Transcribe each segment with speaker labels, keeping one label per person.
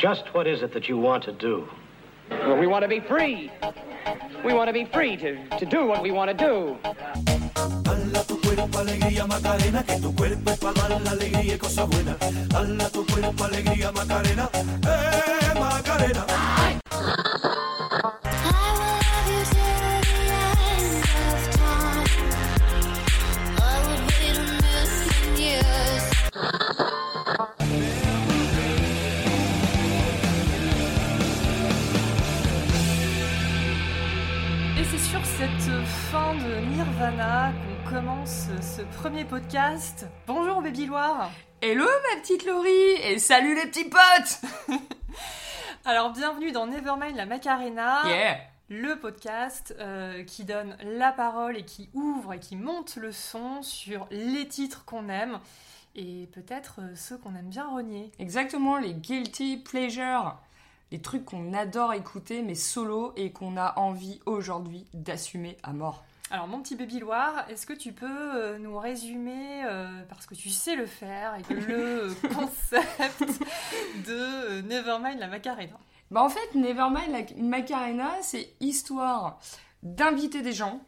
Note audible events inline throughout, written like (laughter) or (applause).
Speaker 1: Just what is it that you want to do?
Speaker 2: Well, we want to be free. We want to be free to, to do what we want to do.
Speaker 3: Dala tu cuerpo alegría Macarena, que tu cuerpo es para dar la alegría y cosas buenas. Dala tu cuerpo alegría Macarena, eh Macarena.
Speaker 4: I
Speaker 5: de Nirvana qu'on commence ce premier podcast. Bonjour Baby Loire
Speaker 6: Hello ma petite Laurie et salut les petits potes (laughs)
Speaker 5: Alors bienvenue dans Nevermind la Macarena,
Speaker 6: Yeah
Speaker 5: le podcast euh, qui donne la parole et qui ouvre et qui monte le son sur les titres qu'on aime et peut-être euh, ceux qu'on aime bien renier.
Speaker 6: Exactement, les guilty pleasures, les trucs qu'on adore écouter mais solo et qu'on a envie aujourd'hui d'assumer à mort.
Speaker 5: Alors mon petit Baby Loire, est-ce que tu peux euh, nous résumer, euh, parce que tu sais le faire, et que le (laughs) concept de euh, Nevermind la Macarena?
Speaker 6: Bah en fait, Nevermind la Macarena, c'est histoire d'inviter des gens.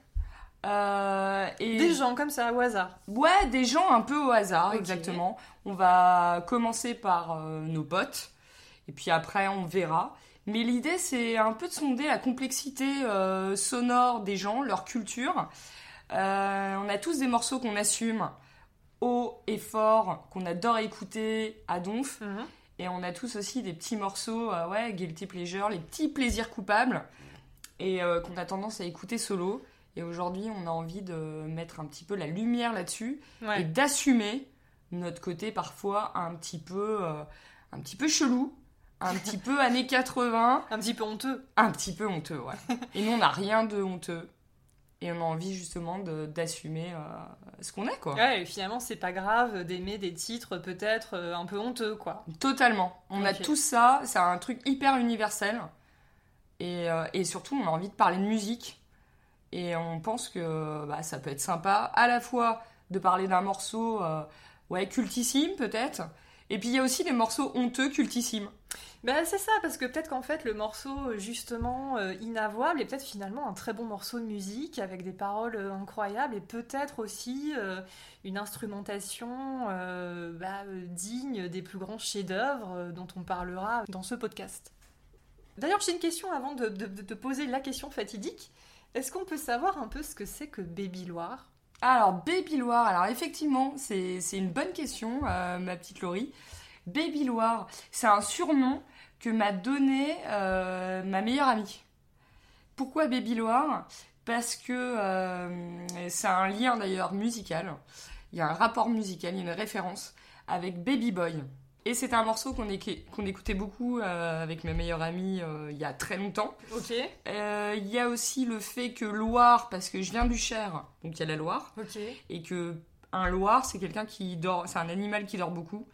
Speaker 6: euh, et
Speaker 5: Des gens comme ça, au hasard.
Speaker 6: Ouais, des gens un peu au hasard, exactement. On va commencer par euh, nos potes, et puis après on verra. Mais l'idée, c'est un peu de sonder la complexité euh, sonore des gens, leur culture. Euh, on a tous des morceaux qu'on assume haut et fort, qu'on adore écouter à donf.
Speaker 5: Mhm.
Speaker 6: Et on a tous aussi des petits morceaux, euh, ouais, guilty pleasure, les petits plaisirs coupables, et qu'on a tendance à écouter solo. Et aujourd'hui, on a envie de mettre un petit peu la lumière là-dessus et d'assumer notre côté parfois un petit peu, un petit peu chelou, un petit peu années 80,
Speaker 5: Un petit peu honteux.
Speaker 6: un petit peu honteux, ouais. (laughs) Et nous, on n'a rien de honteux. Et on a envie justement d'assumer euh, ce qu'on est, quoi.
Speaker 5: Ouais, et finalement, c'est pas grave d'aimer des titres peut-être euh, un peu honteux, quoi.
Speaker 6: Totalement. On a tout ça, c'est un truc hyper universel. Et, euh, et surtout, on a envie de parler de musique. Et on pense que bah, ça peut être sympa à la fois de parler d'un morceau ouais, cultissime peut-être. Et puis il y a aussi des morceaux honteux cultissimes.
Speaker 5: Bah, c'est ça, parce que peut-être qu'en fait, le morceau, justement, euh, inavouable, est peut-être finalement un très bon morceau de musique avec des paroles euh, incroyables et peut-être aussi euh, une instrumentation bah, digne des plus grands chefs-d'œuvre dont on parlera dans ce podcast. D'ailleurs, j'ai une question avant de, te poser la question fatidique. Est-ce qu'on peut savoir un peu ce que c'est que Baby Loire?
Speaker 6: Alors, Baby Loire, alors effectivement, c'est une bonne question, ma petite Laurie. Baby Loire, c'est un surnom que m'a donné euh, ma meilleure amie. Pourquoi Baby Loire? Parce que euh, c'est un lien d'ailleurs musical. Il y a un rapport musical, il y a une référence avec Baby Boy. Et c'est un morceau qu'on éc- qu'on écoutait beaucoup euh, avec ma meilleure amie euh, il y a très longtemps.
Speaker 5: Ok,
Speaker 6: Euh, Il y a aussi le fait que Loire, parce que je viens du Cher, donc il y a la Loire
Speaker 5: ok.
Speaker 6: et que un loir c'est quelqu'un qui dort c'est un animal qui dort beaucoup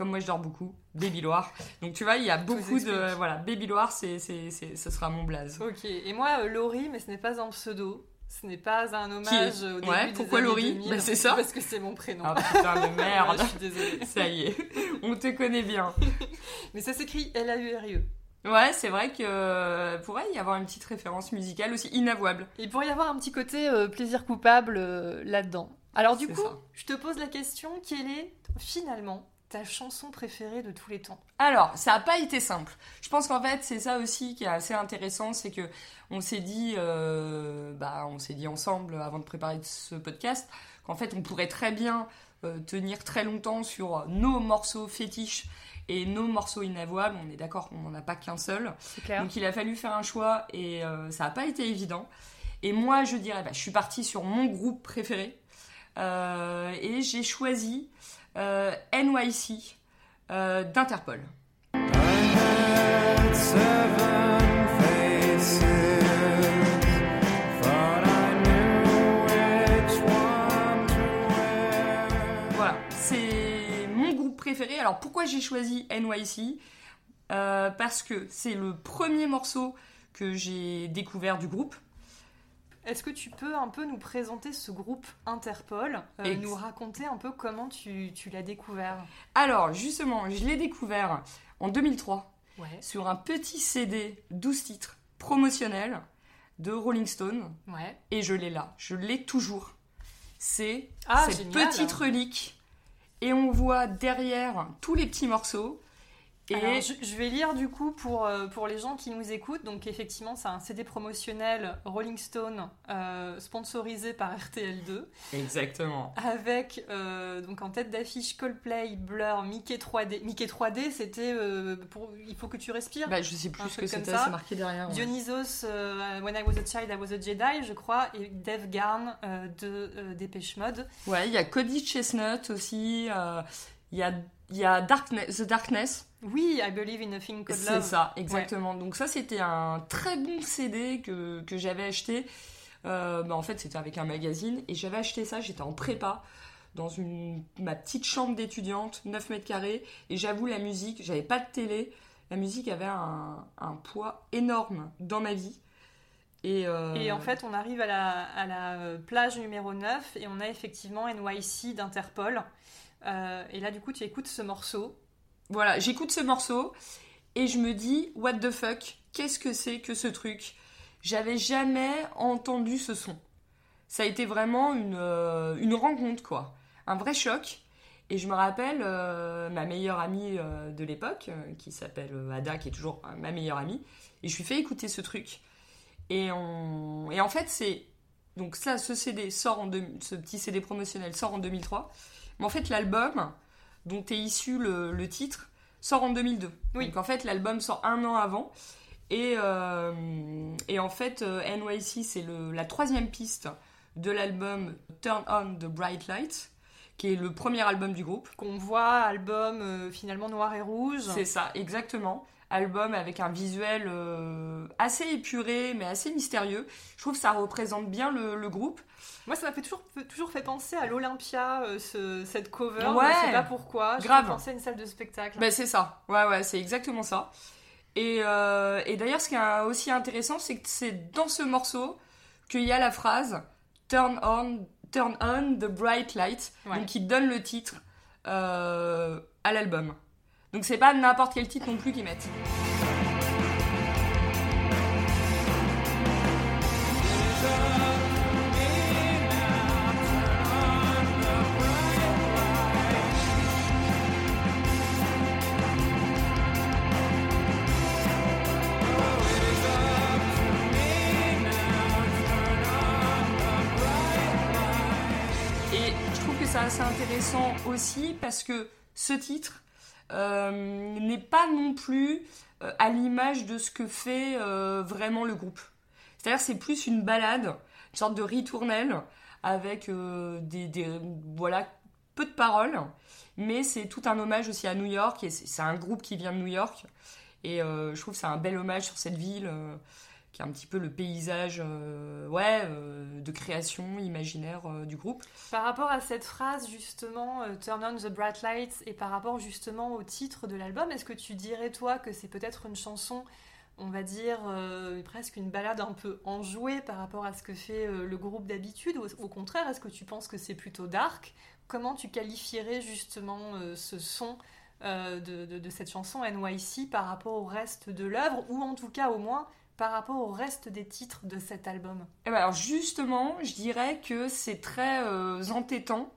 Speaker 6: comme moi je dors beaucoup baby loire donc tu vois il y a beaucoup de voilà baby loire c'est c'est c'est ce sera mon blaze
Speaker 5: Ok, et moi, euh, Laurie, mais ce n'est pas un pseudo. Ce n'est pas un hommage au début
Speaker 6: Ouais, pourquoi Laurie
Speaker 5: 2000,
Speaker 6: Bah, c'est ça.
Speaker 5: Parce que c'est mon prénom.
Speaker 6: ah putain de
Speaker 5: Ouais, (laughs)
Speaker 6: merde
Speaker 5: je suis désolée. (laughs)
Speaker 6: ça y est on te connaît bien (laughs)
Speaker 5: Mais ça s'écrit L-A-U-R-I-E.
Speaker 6: ouais c'est vrai que euh, pourrait y avoir une petite référence musicale aussi inavouable
Speaker 5: Il pourrait y avoir un petit côté euh, plaisir coupable euh, là-dedans. Alors du coup,
Speaker 6: ça.
Speaker 5: je te pose la question, quelle est finalement ta chanson préférée de tous les temps
Speaker 6: Alors, ça n'a pas été simple. Je pense qu'en fait, c'est ça aussi qui est assez intéressant, c'est que on s'est dit, euh, bah, on s'est dit ensemble avant de préparer ce podcast, qu'en fait, on pourrait très bien euh, tenir très longtemps sur nos morceaux fétiches et nos morceaux inavouables. On est d'accord, on n'en a pas qu'un seul.
Speaker 5: Clair.
Speaker 6: Donc, il a fallu faire un choix et euh, ça n'a pas été évident. Et moi, je dirais, bah, je suis partie sur mon groupe préféré euh, et j'ai choisi euh, NYC euh, d'Interpol. Voilà, c'est mon groupe préféré. Alors pourquoi j'ai choisi NYC Euh, Parce que c'est le premier morceau que j'ai découvert du groupe.
Speaker 5: Est-ce que tu peux un peu nous présenter ce groupe Interpol, euh, nous raconter un peu comment tu, tu l'as découvert?
Speaker 6: Alors justement, je l'ai découvert en 2003.
Speaker 5: Ouais,
Speaker 6: sur un petit CD 12 titres promotionnel de Rolling Stone
Speaker 5: ouais.
Speaker 6: et je l'ai là, je l'ai toujours. C'est
Speaker 5: Ah,
Speaker 6: cette
Speaker 5: génial.
Speaker 6: petite relique et on voit derrière tous les petits morceaux et
Speaker 5: Alors, je, je vais lire du coup pour, euh, pour les gens qui nous écoutent. Donc, effectivement, c'est un CD promotionnel Rolling Stone euh, sponsorisé par RTL2
Speaker 6: exactement.
Speaker 5: avec euh, donc en tête d'affiche Coldplay, Blur, Mickey 3D. Mickey 3D, c'était euh, pour Il faut que tu respires.
Speaker 6: Bah, je sais plus ce que c'était,
Speaker 5: ça.
Speaker 6: c'est marqué derrière. ouais.
Speaker 5: Dionysos, euh, When I Was a Child, I Was a Jedi, je crois, et Dave Garn euh, de euh, Dépêche Mode.
Speaker 6: Ouais, il y a Cody Chestnut aussi, euh, il y a, il y a Darkness, The Darkness,
Speaker 5: Oui, I Believe in a Thing Called
Speaker 6: c'est
Speaker 5: Love.
Speaker 6: ça, exactement. Donc ça, c'était un très bon CD que, que j'avais acheté. Euh, bah, en fait, c'était avec un magazine, et j'avais acheté ça, j'étais en prépa, dans une, ma petite chambre d'étudiante, 9 mètres carrés, et j'avoue, la musique, j'avais pas de télé, la musique avait un, un poids énorme dans ma vie. Et, euh,
Speaker 5: Et en fait, on arrive à la, à la euh, plage numéro 9 et on a effectivement NYC d'Interpol. Euh, et là, du coup, tu écoutes ce morceau.
Speaker 6: Voilà, j'écoute ce morceau et je me dis, what the fuck, qu'est-ce que c'est que ce truc? J'avais jamais entendu ce son. Ça a été vraiment une, euh, rencontre, quoi. Un vrai choc. Et je me rappelle euh, ma meilleure amie euh, de l'époque, qui s'appelle Ada, qui est toujours ma meilleure amie, et je lui fais écouter ce truc. Et, en fait, c'est. Donc, ça, ce CD sort en. deux- Ce petit CD promotionnel sort en 2003. Mais en fait, l'album dont est issu le, le titre sort en 2002.
Speaker 5: Oui.
Speaker 6: Donc, en fait, l'album sort un an avant. Et, euh, et en fait, euh, NYC, c'est la troisième piste de l'album Turn On the Bright Light, qui est le premier album du groupe.
Speaker 5: Qu'on voit, album euh, finalement noir et rouge.
Speaker 6: C'est ça, exactement. Album avec un visuel euh, assez épuré, mais assez mystérieux. Je trouve que ça représente bien le, le groupe.
Speaker 5: Moi, ça m'a fait toujours, fait- toujours fait penser à l'Olympia, euh, ce- cette cover.
Speaker 6: Ouais.
Speaker 5: Je sais pas pourquoi. Je
Speaker 6: Grave.
Speaker 5: pensé à une salle de spectacle.
Speaker 6: Ben, c'est ça, ouais, ouais, c'est exactement ça. Et, euh, et d'ailleurs, ce qui est aussi intéressant, c'est que c'est dans ce morceau qu'il y a la phrase Turn on, turn on the bright light,
Speaker 5: Ouais.
Speaker 6: donc qui donne le titre à l'album. Donc c'est pas n'importe quel titre non plus qu'ils mettent. Et je trouve que c'est assez intéressant aussi parce que ce titre n'est pas non plus euh, à l'image de ce que fait euh, vraiment le groupe. C'est-à-dire c'est plus une balade, une sorte de ritournelle avec euh, des, voilà peu de paroles, mais c'est tout un hommage aussi à New York et c'est un groupe qui vient de New York et euh, je trouve c'est un bel hommage sur cette ville euh, qui est un petit peu le paysage euh, ouais euh, de création imaginaire euh, du groupe.
Speaker 5: Par rapport à cette phrase, justement, Turn on the bright lights, et par rapport justement au titre de l'album, est-ce que tu dirais, toi, que c'est peut-être une chanson, on va dire, presque une balade un peu enjouée par rapport à ce que fait le groupe d'habitude, ou au contraire, est-ce que tu penses que c'est plutôt dark? Comment tu qualifierais justement ce son de cette chanson NYC par rapport au reste de l'œuvre, ou en tout cas au moins par rapport au reste des titres de cet album?
Speaker 6: Eh ben alors justement, je dirais que c'est très euh, entêtant,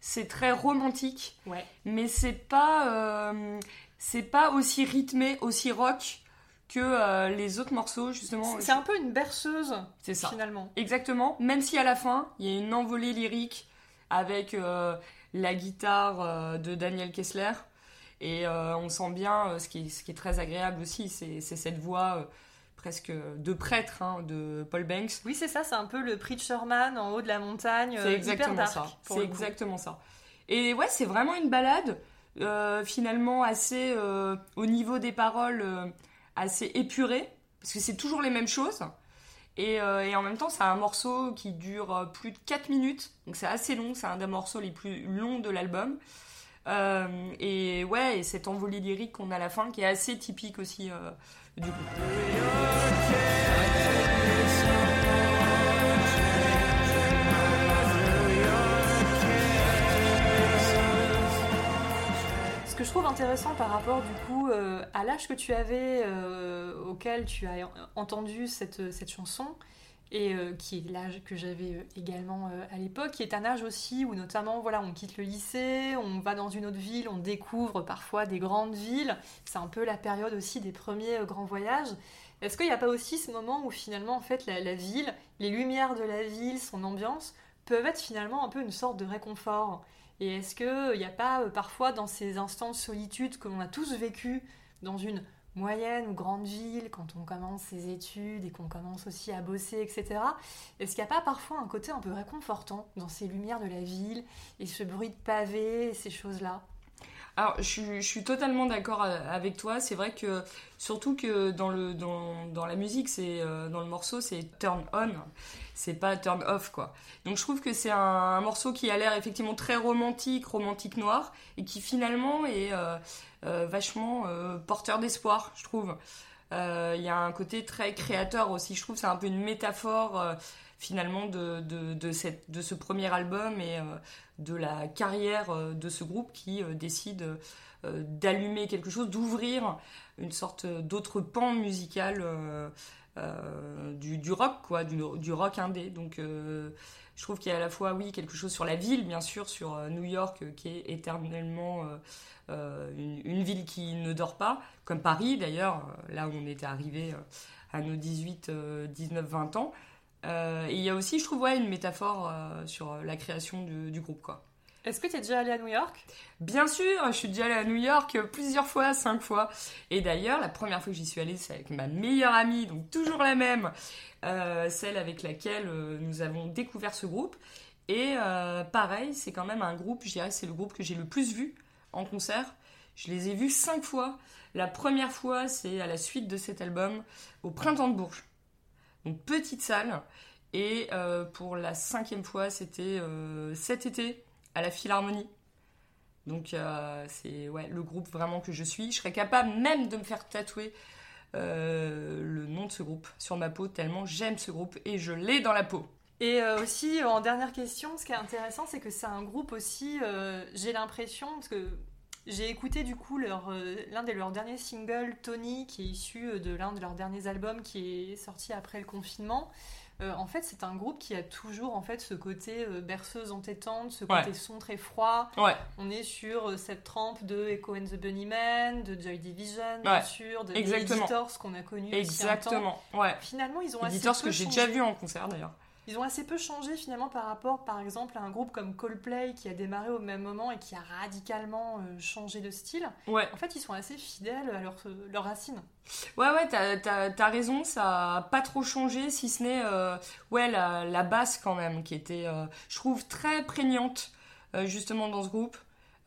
Speaker 6: c'est très romantique,
Speaker 5: Ouais.
Speaker 6: mais c'est pas euh, c'est pas aussi rythmé, aussi rock que euh, les autres morceaux justement.
Speaker 5: C'est un peu une berceuse,
Speaker 6: C'est ça.
Speaker 5: finalement.
Speaker 6: Exactement. Même si à la fin il y a une envolée lyrique avec la guitare de Daniel Kessler et on sent bien ce qui est, ce qui est très agréable aussi, c'est c'est cette voix presque de prêtre hein, de Paul Banks.
Speaker 5: Oui, c'est ça, c'est un peu le Preacher Man en haut de la montagne. euh,
Speaker 6: C'est
Speaker 5: hyper
Speaker 6: exactement
Speaker 5: dark,
Speaker 6: ça. C'est exactement ça. Et ouais, c'est vraiment une balade euh, finalement assez euh, au niveau des paroles euh, assez épurée parce que c'est toujours les mêmes choses. Et, euh, et en même temps, c'est un morceau qui dure euh, plus de 4 minutes, donc c'est assez long, c'est un des morceaux les plus longs de l'album. Euh, et ouais, et cette envolée lyrique qu'on a à la fin qui est assez typique aussi euh,
Speaker 5: Ce que je trouve intéressant par rapport du coup euh, à l'âge que tu avais euh, auquel tu as entendu cette chanson et euh, qui est l'âge que j'avais euh, également euh, à l'époque, qui est un âge aussi où notamment voilà on quitte le lycée, on va dans une autre ville, on découvre parfois des grandes villes. C'est un peu la période aussi des premiers grands voyages. Est-ce qu'il n'y a pas aussi ce moment où finalement en fait la, la ville, les lumières de la ville, son ambiance peuvent être finalement un peu une sorte de réconfort? Et est-ce qu'il n'y a pas parfois dans ces instants de solitude que l'on a tous vécu dans une moyenne ou grande ville, quand on commence ses études et qu'on commence aussi à bosser, etc. Est-ce qu'il n'y a pas parfois un côté un peu réconfortant dans ces lumières de la ville et ce bruit de pavés et ces choses-là?
Speaker 6: Alors, je, suis- totalement d'accord euh, avec toi. C'est vrai que, surtout que dans, le, dans, dans la musique, c'est euh, dans le morceau, c'est turn on, c'est pas turn off, quoi. Donc, je trouve que c'est un, morceau qui a l'air effectivement très romantique, romantique noir, et qui finalement est euh, vachement porteur d'espoir, je trouve. Il y a un côté très créateur aussi. Je trouve c'est un peu une métaphore. Finalement de, de, cette, de ce premier album et euh, de la carrière euh, de ce groupe qui euh, décide d'allumer quelque chose, d'ouvrir une sorte d'autre pan musical du, du rock, quoi, du, du rock indé. Donc je trouve qu'il y a à la fois, oui, quelque chose sur la ville, bien sûr, sur New York, qui est éternellement une, une ville qui ne dort pas, comme Paris d'ailleurs, là où on était arrivé à nos 18, euh, 19, 20 ans. Euh, et il y a aussi, je trouve, ouais, une métaphore euh, sur la création du, du groupe, quoi.
Speaker 5: Est-ce que tu es déjà allé à New York?
Speaker 6: Bien sûr, je suis déjà allée à New York plusieurs fois, cinq fois. Et d'ailleurs, la première fois que j'y suis allée, c'est avec ma meilleure amie, donc toujours la même, euh, celle avec laquelle nous avons découvert ce groupe. Et pareil, c'est quand même un groupe, je dirais c'est le groupe que j'ai le plus vu en concert. Je les ai vus cinq fois. La première fois, c'est à la suite de cet album, au Printemps de Bourges. Donc petite salle. Et euh, pour la cinquième fois, c'était euh, cet été, à la Philharmonie. Donc euh, c'est le groupe vraiment que je suis. Je serais capable même de me faire tatouer le nom de ce groupe sur ma peau, tellement j'aime ce groupe et je l'ai dans la peau.
Speaker 5: Et aussi, en dernière question, ce qui est intéressant, c'est que c'est un groupe aussi, j'ai l'impression, parce que j'ai écouté du coup leur, euh, l'un de leurs derniers singles, Tony, qui est issu de l'un de leurs derniers albums qui est sorti après le confinement. Euh, en fait, c'est un groupe qui a toujours en fait ce côté euh, berceuse entêtante, ce
Speaker 6: Ouais.
Speaker 5: côté son très froid.
Speaker 6: Ouais,
Speaker 5: On est sur euh, cette trempe de Echo and the Bunnymen, de Joy Division, bien
Speaker 6: Ouais,
Speaker 5: sûr, de
Speaker 6: exactement.
Speaker 5: Editors qu'on a connu aussi un temps.
Speaker 6: exactement.
Speaker 5: Finalement, ils ont assez
Speaker 6: Éditeur, ce
Speaker 5: peu
Speaker 6: que j'ai déjà vu en concert d'ailleurs.
Speaker 5: Ils ont assez peu changé finalement par rapport, par exemple, à un groupe comme Coldplay qui a démarré au même moment et qui a radicalement euh, changé de style.
Speaker 6: Ouais,
Speaker 5: En fait, ils sont assez fidèles à leur- leurs racines.
Speaker 6: ouais, ouais, t'as, raison, ça a pas trop changé, si ce n'est euh, ouais, la, la basse quand même, qui était, euh, je trouve, très prégnante euh, justement dans ce groupe.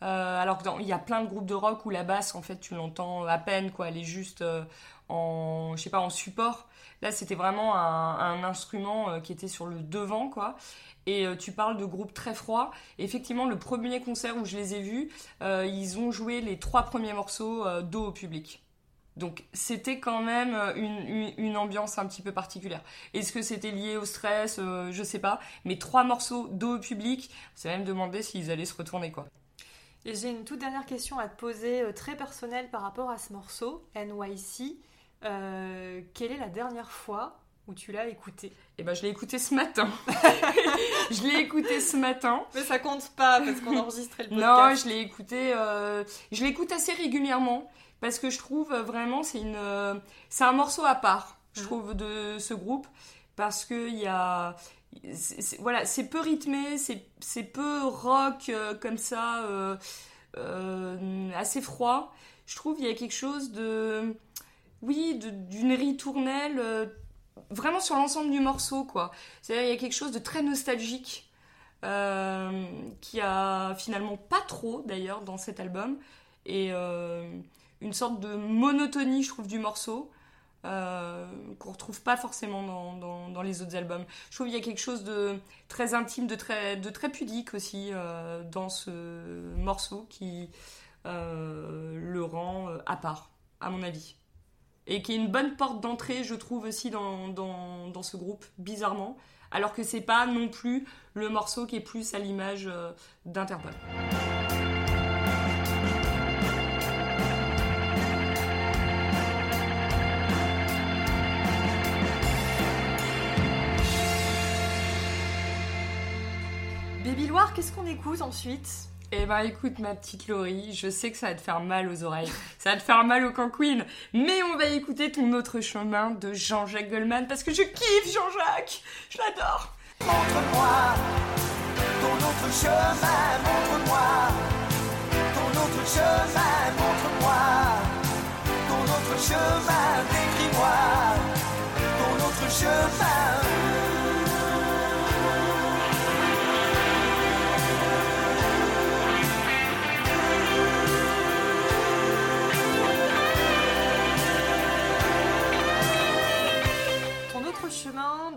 Speaker 6: Euh, alors que dans- il y a plein de groupes de rock où la basse, en fait, tu l'entends à peine, quoi, elle est juste euh, en, je sais pas, en support. Là, c'était vraiment un, instrument euh, qui était sur le devant, quoi. Et euh, tu parles de groupes très froids. Effectivement, le premier concert où je les ai vus, euh, ils ont joué les trois premiers morceaux euh, dos au public. Donc c'était quand même une, ambiance un petit peu particulière. Est-ce que c'était lié au stress Euh, Je sais pas. Mais trois morceaux dos au public, c'est même demandé s'ils allaient se retourner quoi.
Speaker 5: Et j'ai une toute dernière question à te poser, très personnelle par rapport à ce morceau, NYC. Euh, quelle est la dernière fois où tu l'as écouté?
Speaker 6: Et ben je l'ai écouté ce matin. (laughs) je l'ai écouté ce matin.
Speaker 5: Mais ça compte pas parce qu'on enregistrait le
Speaker 6: Non,
Speaker 5: podcast.
Speaker 6: je l'ai écouté. euh, je l'écoute assez régulièrement parce que je trouve euh, vraiment c'est une, euh, c'est un morceau à part. Je
Speaker 5: Mhm.
Speaker 6: trouve de ce groupe parce que il y a, c'est- c'est- voilà, c'est peu rythmé, c'est c'est peu rock euh, comme ça, assez froid. Je trouve il y a quelque chose de, oui, d'une ritournelle. euh, Vraiment sur l'ensemble du morceau, quoi. C'est-à-dire, il y a quelque chose de très nostalgique euh, qui a finalement pas trop d'ailleurs dans cet album et euh, une sorte de monotonie je trouve du morceau euh, qu'on retrouve pas forcément dans, dans- les autres albums. Je trouve qu'il y a quelque chose de très intime, de très, de très pudique aussi dans ce morceau qui le rend à part, à mon avis et qui est une bonne porte d'entrée, je trouve, aussi dans, ce groupe, bizarrement. Alors que c'est pas non plus le morceau qui est plus à l'image euh, d'Interpol.
Speaker 5: Babyloire, qu'est-ce qu'on écoute ensuite?
Speaker 6: Eh ben écoute ma petite Laurie, je sais que ça va te faire mal aux oreilles, (laughs) ça va te faire mal au canquin, mais on va écouter ton autre chemin de Jean-Jacques Goldman parce que je kiffe Jean-Jacques, je l'adore.
Speaker 3: Montre-moi ton autre chemin, montre-moi ton autre chemin, montre-moi ton autre chemin, décris-moi ton autre chemin.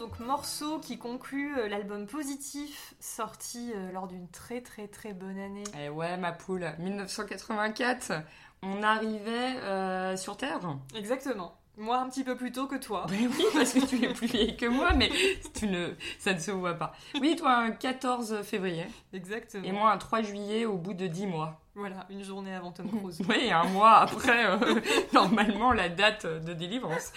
Speaker 5: Donc morceau qui conclut euh, l'album Positif, sorti euh, lors d'une très très très bonne année.
Speaker 6: Eh ouais ma poule, 1984, on arrivait euh, sur Terre.
Speaker 5: Exactement. Moi un petit peu plus tôt que toi.
Speaker 6: Ben oui, (laughs) parce que tu es plus vieille que moi, mais tu ne, ça ne se voit pas. Oui, toi un 14 février,
Speaker 5: Exactement.
Speaker 6: et moi un 3 juillet au bout de 10 mois.
Speaker 5: Voilà, une journée avant Tom (laughs) Cruise.
Speaker 6: Oui, un mois après, euh, (laughs) normalement, la date de délivrance.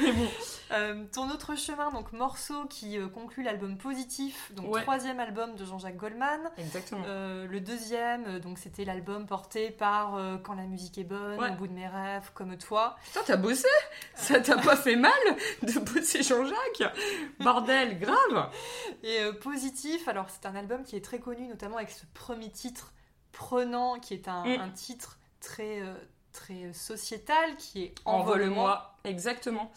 Speaker 6: Mais bon,
Speaker 5: Euh, ton autre chemin, donc morceau qui euh, conclut l'album Positif, donc
Speaker 6: Ouais.
Speaker 5: troisième album de Jean-Jacques Goldman.
Speaker 6: exactement.
Speaker 5: Euh, le deuxième, donc c'était l'album porté par Quand la musique est bonne,
Speaker 6: Ouais.
Speaker 5: Au bout de mes rêves, comme toi.
Speaker 6: Putain, t'as bossé Ça t'a pas fait mal de bosser Jean-Jacques Bordel, grave
Speaker 5: Et Positif, alors c'est un album qui est très connu, notamment avec ce premier titre prenant, qui est un,
Speaker 6: Mm.
Speaker 5: un titre très, euh, très sociétal, qui est Envole-moi.
Speaker 6: Exactement.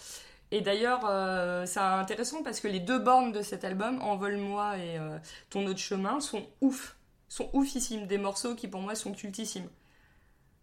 Speaker 6: Et d'ailleurs, euh, c'est intéressant parce que les deux bornes de cet album, Envole-moi et euh, Ton autre chemin, sont ouf. Sont oufissimes. Des morceaux qui pour moi sont cultissimes.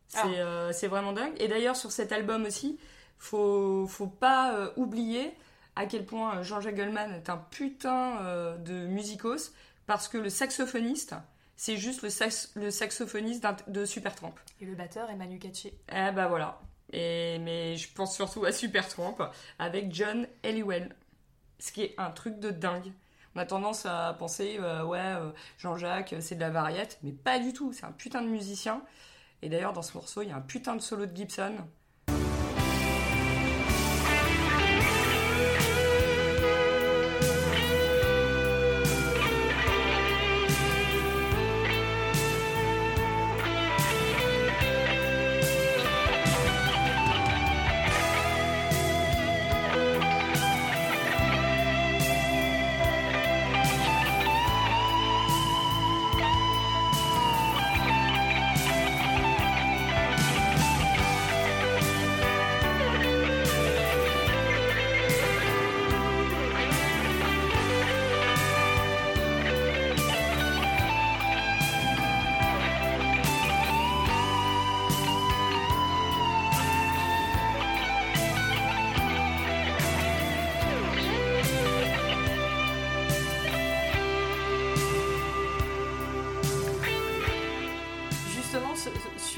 Speaker 6: C'est
Speaker 5: Ah.
Speaker 6: euh, vraiment dingue. Et d'ailleurs, sur cet album aussi, faut, faut pas euh, oublier à quel point euh, Jean-Jacques Goldman est un putain euh, de musicos parce que le saxophoniste, c'est juste le, sax- le saxophoniste de Supertramp.
Speaker 5: Et le batteur est Manu Katché.
Speaker 6: Eh bah voilà. Et, mais je pense surtout à Supertramp avec John Halliwell. Ce qui est un truc de dingue. On a tendance à penser, euh, ouais, euh, Jean-Jacques, c'est de la variette, mais pas du tout. C'est un putain de musicien. Et d'ailleurs, dans ce morceau, il y a un putain de solo de Gibson.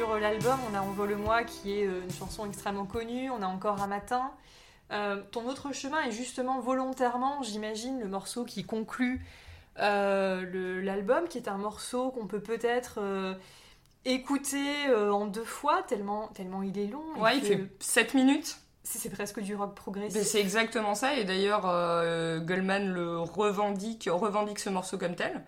Speaker 5: Sur l'album, on a Envole-moi qui est euh, une chanson extrêmement connue, on a encore un matin. Euh, ton autre chemin est justement volontairement, j'imagine, le morceau qui conclut euh, l'album, qui est un morceau qu'on peut peut-être euh, écouter euh, en deux fois, tellement, tellement il est long.
Speaker 6: Ouais, il fait 7 minutes.
Speaker 5: C'est presque du rock progressif.
Speaker 6: C'est exactement ça. Et d'ailleurs, euh, Goldman le revendique, revendique ce morceau comme tel.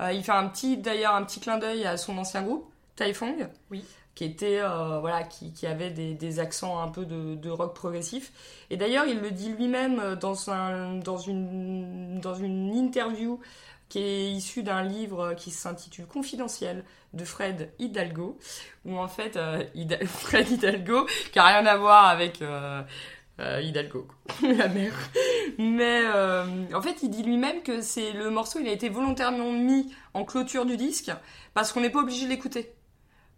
Speaker 6: Euh, il fait un petit, d'ailleurs, un petit clin d'œil à son ancien groupe, Taifong.
Speaker 5: Oui.
Speaker 6: Qui était, euh, voilà, qui, qui avait des, des accents un peu de, de rock progressif. Et d'ailleurs, il le dit lui-même dans un, dans une, dans une interview qui est issue d'un livre qui s'intitule Confidentiel de Fred Hidalgo, où en fait, euh, Hida- (laughs) Fred Hidalgo, qui a rien à voir avec euh, euh, Hidalgo, (laughs) la mère. Mais euh, en fait, il dit lui-même que c'est le morceau, il a été volontairement mis en clôture du disque parce qu'on n'est pas obligé de l'écouter.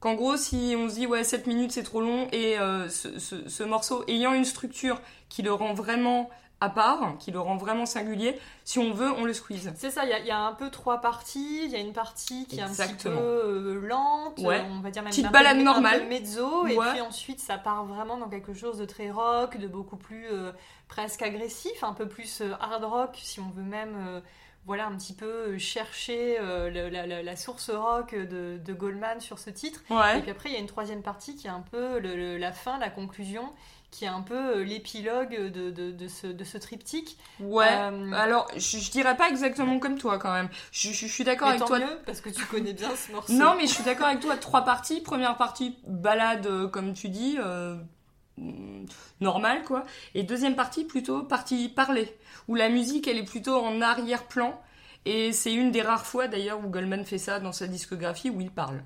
Speaker 6: Qu'en gros, si on se dit ouais 7 minutes c'est trop long et euh, ce, ce- ce morceau ayant une structure qui le rend vraiment à part, qui le rend vraiment singulier, si on veut, on le squeeze.
Speaker 5: C'est ça, il y, a- il y a un peu trois parties. Il y a une partie qui est un petit peu euh, lente,
Speaker 6: Ouais.
Speaker 5: on va dire même
Speaker 6: Petite
Speaker 5: un
Speaker 6: balade normale.
Speaker 5: mezzo, et puis ensuite ça part vraiment dans quelque chose de très rock, de beaucoup plus euh, presque agressif, un peu plus hard rock, si on veut même voilà un petit peu chercher euh, la, la- la source rock de, de Goldman sur ce titre. Et
Speaker 6: Ouais.
Speaker 5: puis après il y a une troisième partie qui est un peu le- le- la fin, la conclusion, qui est un peu euh, l'épilogue de, de, de ce, de ce triptyque.
Speaker 6: Ouais.
Speaker 5: Euh,
Speaker 6: Alors, je, je dirais pas exactement comme toi quand même. Je, je- je suis d'accord avec
Speaker 5: tant
Speaker 6: toi.
Speaker 5: mieux, parce que tu connais bien ce (laughs) morceau.
Speaker 6: Non, mais je suis d'accord avec toi. Trois parties. Première partie, balade, euh, comme tu dis, euh, mm, normale, quoi. Et deuxième partie, plutôt partie parlée, où la musique, elle est plutôt en arrière-plan. Et c'est une des rares fois, d'ailleurs, où Goldman fait ça dans sa discographie, où il parle.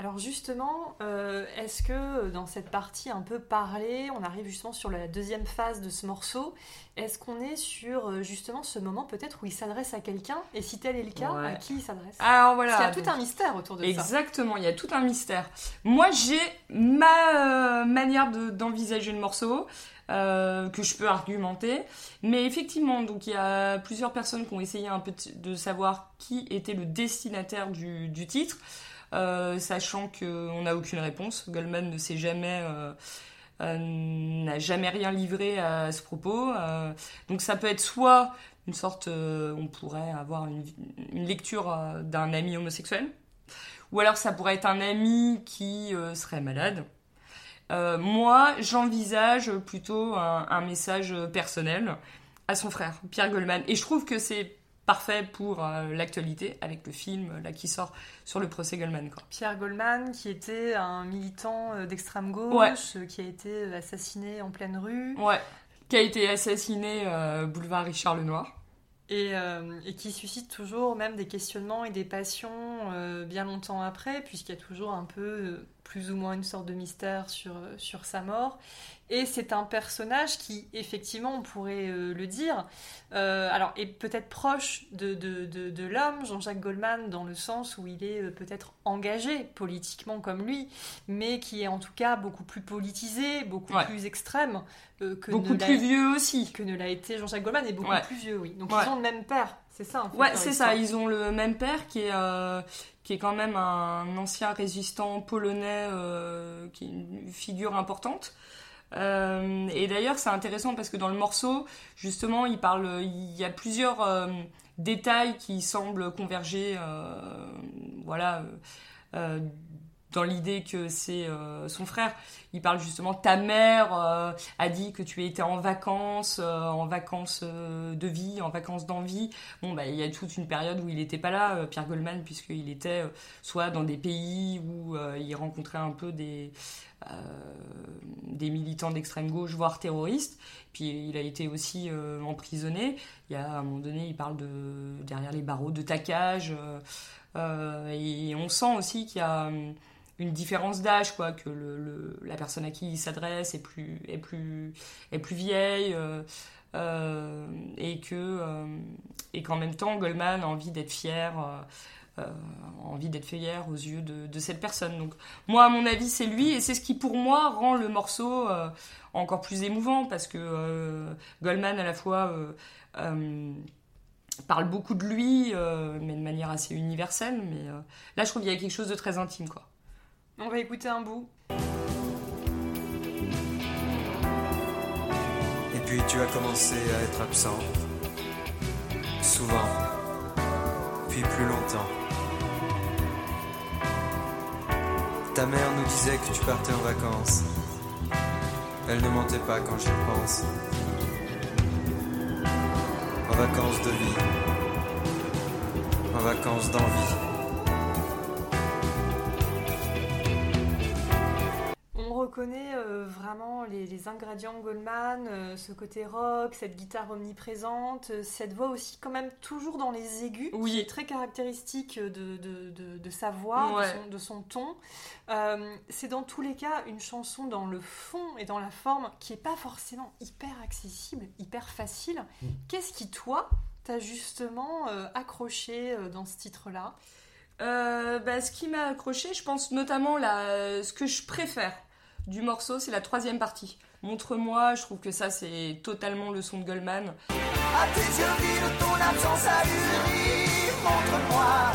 Speaker 5: Alors justement, euh, est-ce que euh, dans cette partie un peu parlée, on arrive justement sur la deuxième phase de ce morceau, est-ce qu'on est sur euh, justement ce moment peut-être où il s'adresse à quelqu'un Et si tel est le cas,
Speaker 6: Ouais.
Speaker 5: à qui il s'adresse?
Speaker 6: Alors voilà.
Speaker 5: Parce qu'il y a tout un mystère autour de ça.
Speaker 6: Exactement, il y a tout un mystère. Moi, j'ai ma euh, manière de- d'envisager le morceau euh, que je peux argumenter, mais effectivement, donc il y a plusieurs personnes qui ont essayé un peu de, savoir qui était le destinataire du, du titre, sachant qu'on n'a aucune réponse. Goldman ne sait jamais. euh, euh, n'a jamais rien livré à ce propos. euh, donc ça peut être soit une sorte, euh, on pourrait avoir une, lecture euh, d'un ami homosexuel, ou alors ça pourrait être un ami qui euh, serait malade. Euh, moi, j'envisage plutôt un, un message personnel à son frère, Pierre Goldman. Et je trouve que c'est parfait pour euh, l'actualité avec le film là, qui sort sur le procès Goldman. Quoi.
Speaker 5: Pierre Goldman, qui était un militant euh, d'extrême gauche,
Speaker 6: Ouais.
Speaker 5: euh, qui a été euh, assassiné en pleine rue,
Speaker 6: Ouais. Qui a été assassiné euh, boulevard Richard Lenoir.
Speaker 5: et, euh, et qui suscite toujours même des questionnements et des passions euh, bien longtemps après, puisqu'il y a toujours un peu euh, plus ou moins une sorte de mystère sur, euh, sur sa mort. Et c'est un personnage qui, effectivement, on pourrait euh, le dire, euh, alors est peut-être proche de, de, de, de l'homme, Jean-Jacques Goldman, dans le sens où il est euh, peut-être engagé politiquement comme lui, mais qui est en tout cas beaucoup plus politisé, beaucoup
Speaker 6: Ouais.
Speaker 5: plus extrême que
Speaker 6: Beaucoup
Speaker 5: ne
Speaker 6: plus vieux aussi.
Speaker 5: que ne l'a été Jean-Jacques Goldman, et beaucoup
Speaker 6: Ouais.
Speaker 5: plus vieux, oui. Donc
Speaker 6: Ouais.
Speaker 5: ils ont le même père, c'est ça en fait.
Speaker 6: Ouais, c'est ça. Ils ont le même père qui est, euh, qui est quand même un ancien résistant polonais, euh, qui est une figure importante. Euh, et d'ailleurs, c'est intéressant parce que dans le morceau, justement, il parle, il y a plusieurs détails qui semblent converger, voilà, dans l'idée que c'est euh, son frère. Il parle justement, ta mère euh, a dit que tu étais en vacances, euh, en vacances de vie, en vacances d'envie. Bon, bah, il y a toute une période où il n'était pas là, Pierre Goldman, puisqu'il était soit dans des pays où il rencontrait un peu des, des militants d'extrême gauche, voire terroristes. Puis il a été aussi emprisonné. Il y a à un moment donné, il parle de derrière les barreaux de taquage. et on sent aussi qu'il y a hum, une différence d'âge, quoi, que le, la personne à qui il s'adresse est plus, est plus, est plus vieille. euh, euh, et que euh, et qu'en même temps Goldman a envie d'être fier euh, envie d'être fier aux yeux de, de cette personne donc moi à mon avis c'est lui et c'est ce qui pour moi rend le morceau encore plus émouvant parce que Goldman à la fois parle beaucoup de lui mais de manière assez universelle mais là je trouve qu'il y a quelque chose de très intime quoi
Speaker 5: On va écouter un bout.
Speaker 7: Et puis tu as commencé à être absent. Souvent. Puis plus longtemps. Ta mère nous disait que tu partais en vacances. Elle ne mentait pas quand j'y pense. En vacances de vie. En vacances d'envie.
Speaker 5: Les, les ingrédients Goldman, euh, ce côté rock, cette guitare omniprésente, euh, cette voix aussi quand même toujours dans les aigus,
Speaker 6: Oui.
Speaker 5: qui est très caractéristique de, de, de- de sa voix,
Speaker 6: Ouais.
Speaker 5: de, son, de son ton. Euh, c'est dans tous les cas une chanson dans le fond et dans la forme qui est pas forcément hyper accessible, hyper facile. Qu'est-ce qui, toi, t'a justement euh, accroché euh, dans ce titre-là?
Speaker 6: Euh, bah, ce qui m'a accroché, je pense notamment la, ce que je préfère du morceau, c'est la troisième partie. Montre-moi, je trouve que ça c'est totalement le son de Goldman.
Speaker 3: À tes yeux vides, ton absence ahurie. Montre-moi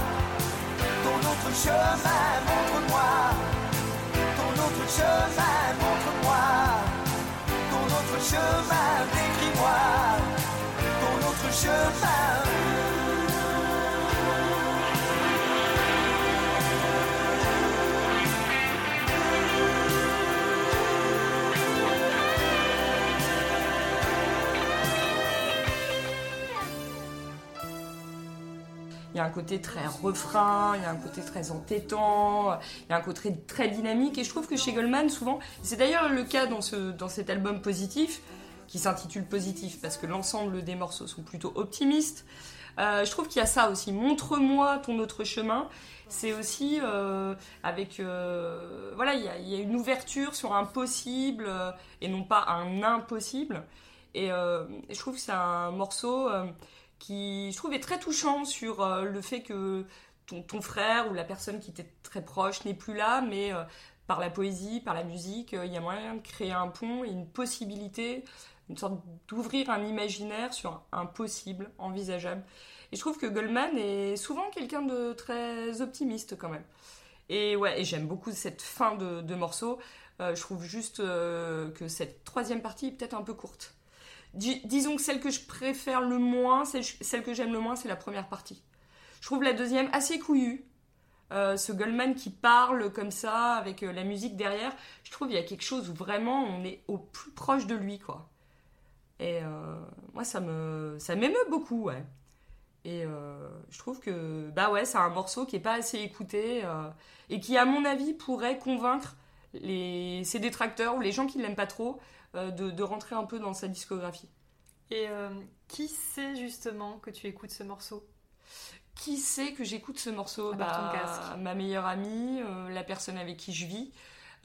Speaker 3: ton autre chemin, montre-moi ton autre chemin, montre-moi ton autre chemin, décris-moi ton autre chemin.
Speaker 6: Il y a un côté très refrain, il y a un côté très entêtant, il y a un côté très dynamique. Et je trouve que chez Goldman, souvent, c'est d'ailleurs le cas dans, ce, dans cet album positif, qui s'intitule Positif, parce que l'ensemble des morceaux sont plutôt optimistes. Euh, je trouve qu'il y a ça aussi. Montre-moi ton autre chemin. C'est aussi euh, avec. euh, voilà, il y, a, une ouverture sur un possible et non pas un impossible. Et, je trouve que c'est un morceau qui, je trouve, est très touchant sur euh, le fait que ton, frère ou la personne qui t'est très proche n'est plus là, mais euh, par la poésie, par la musique, euh, il y a moyen de créer un pont et une possibilité, une sorte d'ouvrir un imaginaire sur un possible envisageable. Et je trouve que Goldman est souvent quelqu'un de très optimiste quand même. Et ouais, et j'aime beaucoup cette fin de, morceau. Je trouve juste que cette troisième partie est peut-être un peu courte. Dis- disons que celle que je préfère le moins, celle, que j'aime le moins, c'est la première partie. Je trouve la deuxième assez couillue. Euh, ce Goldman qui parle comme ça, avec euh, la musique derrière, je trouve il y a quelque chose où vraiment on est au plus proche de lui, quoi. Et euh, moi, ça ça m'émeut beaucoup, ouais. Et je trouve que, bah ouais, c'est un morceau qui est pas assez écouté et qui, à mon avis, pourrait convaincre les, ses détracteurs ou les gens qui l'aiment pas trop euh, de, de rentrer un peu dans sa discographie.
Speaker 5: Et euh, qui sait justement que tu écoutes ce morceau?
Speaker 6: Qui sait que j'écoute ce morceau?
Speaker 5: Ton
Speaker 6: Bah,
Speaker 5: casque.
Speaker 6: Ma meilleure amie, euh, la personne avec qui je vis,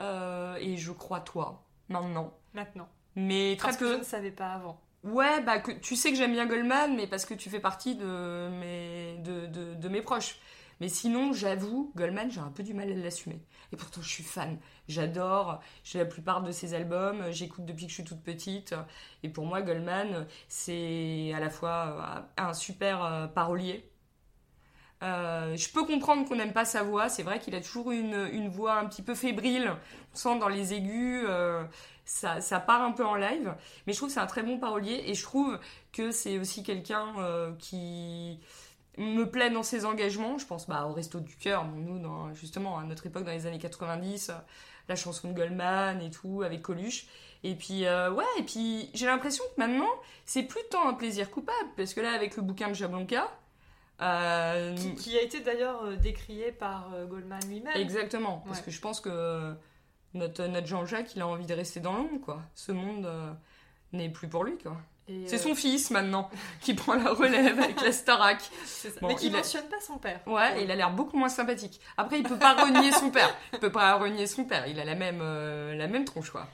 Speaker 6: et je crois toi, maintenant.
Speaker 5: Maintenant
Speaker 6: Mais très
Speaker 5: Parce que je
Speaker 6: peu.
Speaker 5: ne savais pas avant.
Speaker 6: Ouais, bah que, tu sais que j'aime bien Goldman, mais parce que tu fais partie de mes, de, de- de mes proches. Mais sinon, j'avoue, Goldman, j'ai un peu du mal à l'assumer. Et pourtant, je suis fan. J'adore. J'ai la plupart de ses albums. J'écoute depuis que je suis toute petite. Et pour moi, Goldman, c'est à la fois euh, un super euh, parolier. Euh, je peux comprendre qu'on n'aime pas sa voix. C'est vrai qu'il a toujours une, une voix un petit peu fébrile. On sent dans les aigus, ça, ça part un peu en live. Mais je trouve que c'est un très bon parolier. Et je trouve que c'est aussi quelqu'un qui me plaît dans ses engagements. Je pense bah, au Resto du Cœur, bon, nous, dans, justement, à notre époque, dans les années 90, euh, la chanson de Goldman et tout, avec Coluche. Et puis, euh, ouais, et puis j'ai l'impression que maintenant, c'est plus tant un plaisir coupable. Parce que là, avec le bouquin de Jablonka, euh,
Speaker 5: Qui, qui a été d'ailleurs décrié par Goldman lui-même.
Speaker 6: Exactement, parce
Speaker 5: Ouais.
Speaker 6: que je pense que notre, notre Jean-Jacques, il a envie de rester dans l'ombre, quoi. Ce monde euh, n'est plus pour lui, quoi.
Speaker 5: Et,
Speaker 6: C'est
Speaker 5: euh,
Speaker 6: son fils, maintenant, qui prend la relève avec la Starac. (laughs) Bon,
Speaker 5: Mais qui
Speaker 6: il a-
Speaker 5: mentionne pas son père.
Speaker 6: Ouais, et il a l'air beaucoup moins sympathique. Après, il peut pas renier son père. Il peut pas renier son père. Il a la même, euh, la même tronche, quoi.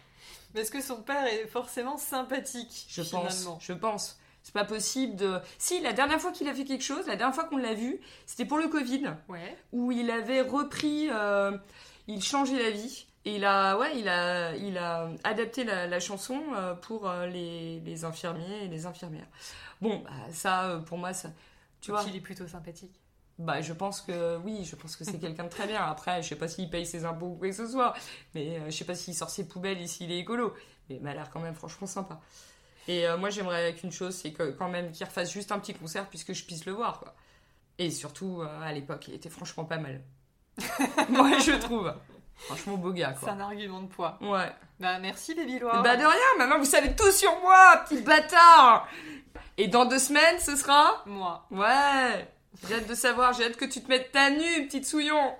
Speaker 5: Mais est-ce que son père est forcément sympathique
Speaker 6: Je
Speaker 5: finalement?
Speaker 6: pense. Je pense. C'est pas possible de. Si, la dernière fois qu'il a fait quelque chose, la dernière fois qu'on l'a vu, c'était pour le Covid.
Speaker 5: Ouais.
Speaker 6: où il avait repris, euh, il changeait la vie. Et il a, ouais, il a, il a adapté la, la chanson euh, pour euh, les, les infirmiers et les infirmières. Bon, bah, ça, euh, pour moi, ça, tu vois,
Speaker 5: Qu'il est plutôt sympathique.
Speaker 6: bah, je pense que oui, je pense que c'est quelqu'un de très bien. Après, je sais pas s'il paye ses impôts ou quoi que ce soit, mais euh, je sais pas s'il sort ses poubelles et s'il est écolo. Mais il m'a l'air quand même franchement sympa. Et euh, moi, j'aimerais qu'une chose, c'est que quand même qu'il refasse juste un petit concert puisque je puisse le voir, quoi. Et surtout, euh, à l'époque, il était franchement pas mal. (laughs) moi, je trouve. Franchement, beau gars,
Speaker 5: C'est
Speaker 6: quoi.
Speaker 5: un argument de poids.
Speaker 6: Ouais.
Speaker 5: Bah merci Baby Loire.
Speaker 6: Bah, de rien, maintenant vous savez tout sur moi, petit bâtard! Et dans deux semaines, ce sera.
Speaker 5: Moi.
Speaker 6: Ouais! J'ai hâte de savoir, j'ai hâte que tu te mettes ta nu, petite souillon!